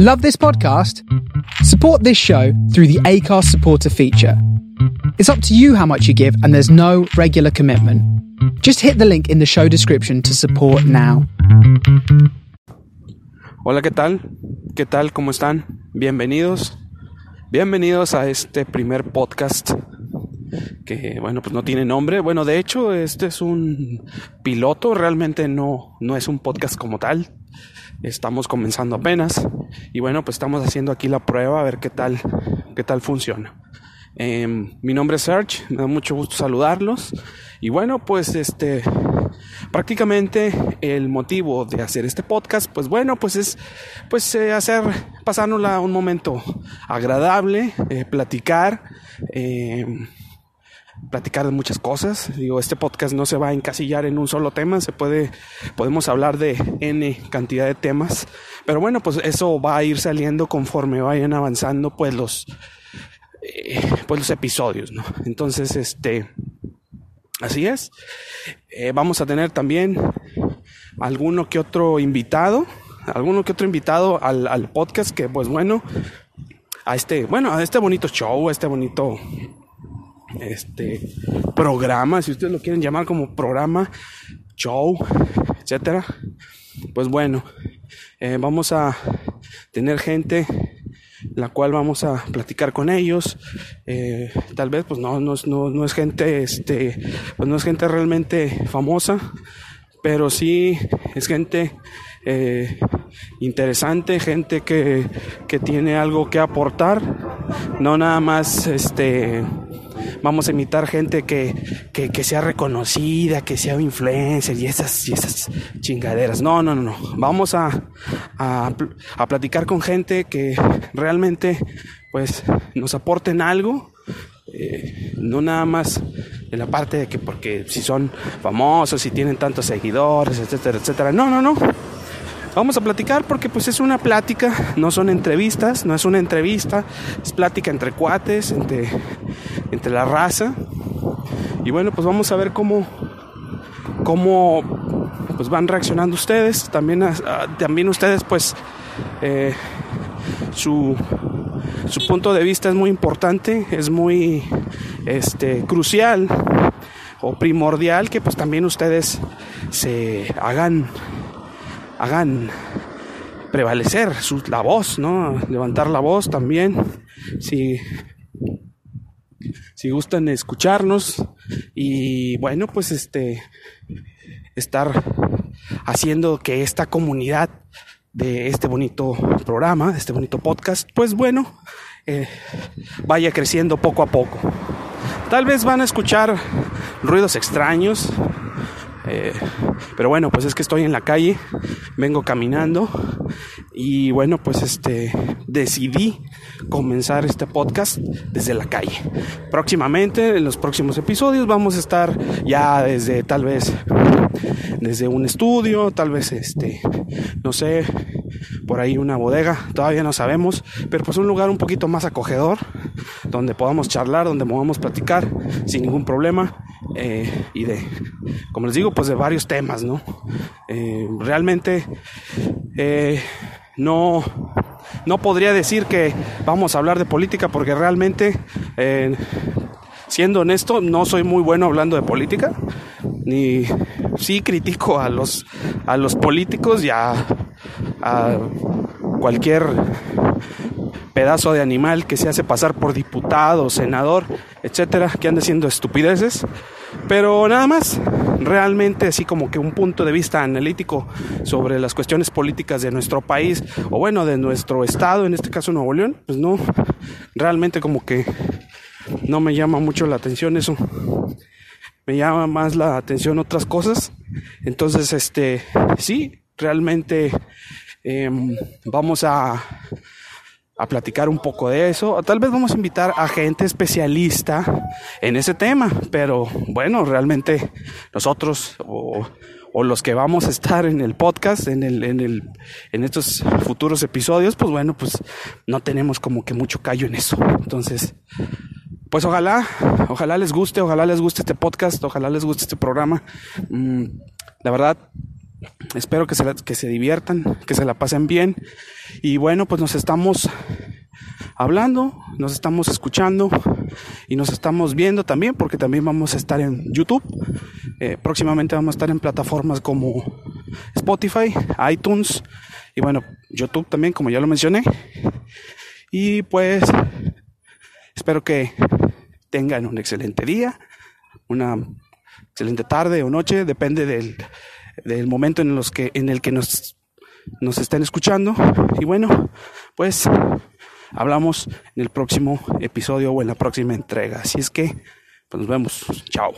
Love this podcast? Support this show through the ACARS supporter feature. It's up to you how much you give, and there's no regular commitment. Just hit the link in the show description to support now. Hola, ¿qué tal? ¿Qué tal? ¿Cómo están? Bienvenidos. Bienvenidos a este primer podcast que bueno, pues no tiene nombre. Bueno, de hecho, este es un piloto, realmente no no es un podcast como tal. Estamos comenzando apenas y bueno, pues estamos haciendo aquí la prueba a ver qué tal qué tal funciona. Em, mi nombre es Serge, me da mucho gusto saludarlos y bueno, pues este prácticamente el motivo de hacer este podcast, pues bueno, pues es pues eh, hacer pasárnosla un momento agradable, eh, platicar, eh, platicar de muchas cosas. Digo, este podcast no se va a encasillar en un solo tema, se puede, podemos hablar de N cantidad de temas, pero bueno, pues eso va a ir saliendo conforme vayan avanzando, pues los, eh, pues los episodios, ¿no? Entonces, este, así es. Eh, vamos a tener también alguno que otro invitado, alguno que otro invitado al, al podcast que, pues bueno, a este, bueno, a este bonito show, a este bonito este programa, si ustedes lo quieren llamar como programa, show, etcétera. Pues bueno, eh, vamos a tener gente la cual vamos a platicar con ellos. Eh, tal vez, pues no, no, no, no es gente, este, pues no es gente realmente famosa, pero sí es gente eh, interesante, gente que, que tiene algo que aportar, no nada más, este, vamos a invitar gente que, que, que, sea reconocida, que sea influencer y esas, y esas chingaderas. No, no, no, no. Vamos a, a, a platicar con gente que realmente pues nos aporten algo. Eh, no nada más en la parte de que porque si son famosos, si tienen tantos seguidores, etcétera, etcétera. No, no, no. Vamos a platicar porque pues es una plática, no son entrevistas, no es una entrevista, es plática entre cuates, entre, entre la raza. Y bueno, pues vamos a ver cómo, cómo pues van reaccionando ustedes. También, uh, también ustedes pues eh, su, su punto de vista es muy importante, es muy este, crucial o primordial que pues también ustedes se hagan hagan prevalecer su, la voz, ¿no? Levantar la voz también. Si, si gustan escucharnos y bueno, pues este estar haciendo que esta comunidad de este bonito programa, de este bonito podcast, pues bueno, eh, vaya creciendo poco a poco. Tal vez van a escuchar ruidos extraños, eh, pero bueno, pues es que estoy en la calle, vengo caminando y bueno, pues este decidí comenzar este podcast desde la calle. Próximamente, en los próximos episodios, vamos a estar ya desde tal vez desde un estudio, tal vez este, no sé, por ahí una bodega, todavía no sabemos, pero pues un lugar un poquito más acogedor, donde podamos charlar, donde podamos platicar sin ningún problema eh, y de, como les digo, pues de varios temas, ¿no? Eh, realmente eh, no, no podría decir que vamos a hablar de política porque realmente, eh, siendo honesto, no soy muy bueno hablando de política, ni sí critico a los, a los políticos y a, a cualquier pedazo de animal que se hace pasar por diputado, senador, etcétera, que ande haciendo estupideces. Pero nada más, realmente así como que un punto de vista analítico sobre las cuestiones políticas de nuestro país, o bueno, de nuestro estado, en este caso Nuevo León, pues no, realmente como que no me llama mucho la atención eso. Me llama más la atención otras cosas. Entonces, este, sí, realmente eh, vamos a a platicar un poco de eso. O tal vez vamos a invitar a gente especialista en ese tema, pero bueno, realmente nosotros o, los que vamos a estar en el podcast, en, el, en, el, en estos futuros episodios, pues bueno, pues no tenemos como que mucho callo en eso. Entonces, pues ojalá, ojalá les guste, ojalá les guste este podcast, ojalá les guste este programa. Mm, la verdad, Espero que se, que se diviertan, que se la pasen bien. Y bueno, pues nos estamos hablando, nos estamos escuchando y nos estamos viendo también porque también vamos a estar en YouTube. Eh, próximamente vamos a estar en plataformas como Spotify, iTunes y bueno, YouTube también, como ya lo mencioné. Y pues espero que tengan un excelente día, una excelente tarde o noche, depende del, del momento en, los que, en el que nos, nos estén escuchando. Y bueno, pues hablamos en el próximo episodio o en la próxima entrega. Así es que, pues nos vemos. Chao.